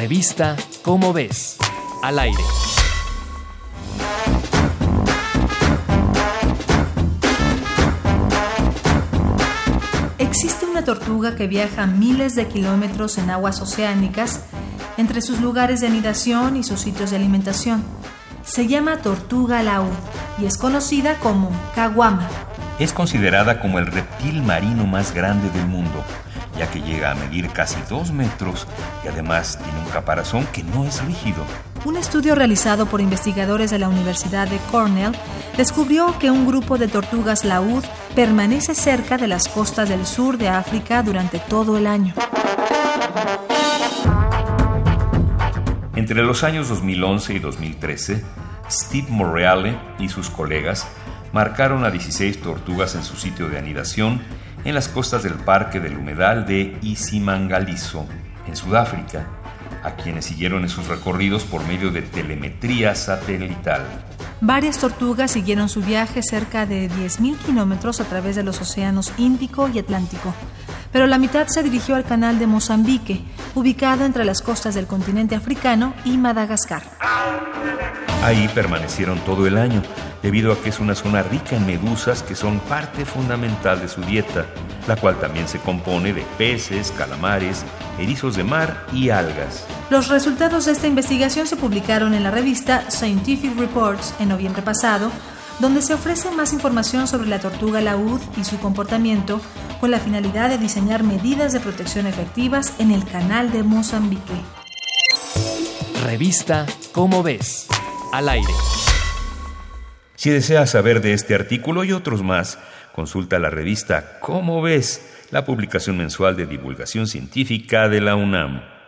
Revista Cómo ves, al aire. Existe una tortuga que viaja miles de kilómetros en aguas oceánicas entre sus lugares de anidación y sus sitios de alimentación. Se llama tortuga laúd y es conocida como caguama. Es considerada como el reptil marino más grande del mundo, ya que llega a medir casi dos metros y además tiene un caparazón que no es rígido. Un estudio realizado por investigadores de la Universidad de Cornell descubrió que un grupo de tortugas laúd permanece cerca de las costas del sur de África durante todo el año. Entre los años 2011 y 2013, Steve Morreale y sus colegas marcaron a 16 tortugas en su sitio de anidación en las costas del Parque del Humedal de Isimangaliso, en Sudáfrica, a quienes siguieron en sus recorridos por medio de telemetría satelital. Varias tortugas siguieron su viaje cerca de 10.000 kilómetros a través de los océanos Índico y Atlántico, pero la mitad se dirigió al canal de Mozambique, ubicado entre las costas del continente africano y Madagascar. Ahí permanecieron todo el año, debido a que es una zona rica en medusas que son parte fundamental de su dieta, la cual también se compone de peces, calamares, erizos de mar y algas. Los resultados de esta investigación se publicaron en la revista Scientific Reports en noviembre pasado, donde se ofrece más información sobre la tortuga laúd y su comportamiento con la finalidad de diseñar medidas de protección efectivas en el canal de Mozambique. Revista Cómo ves, al aire. Si deseas saber de este artículo y otros más, consulta la revista Cómo ves, la publicación mensual de divulgación científica de la UNAM.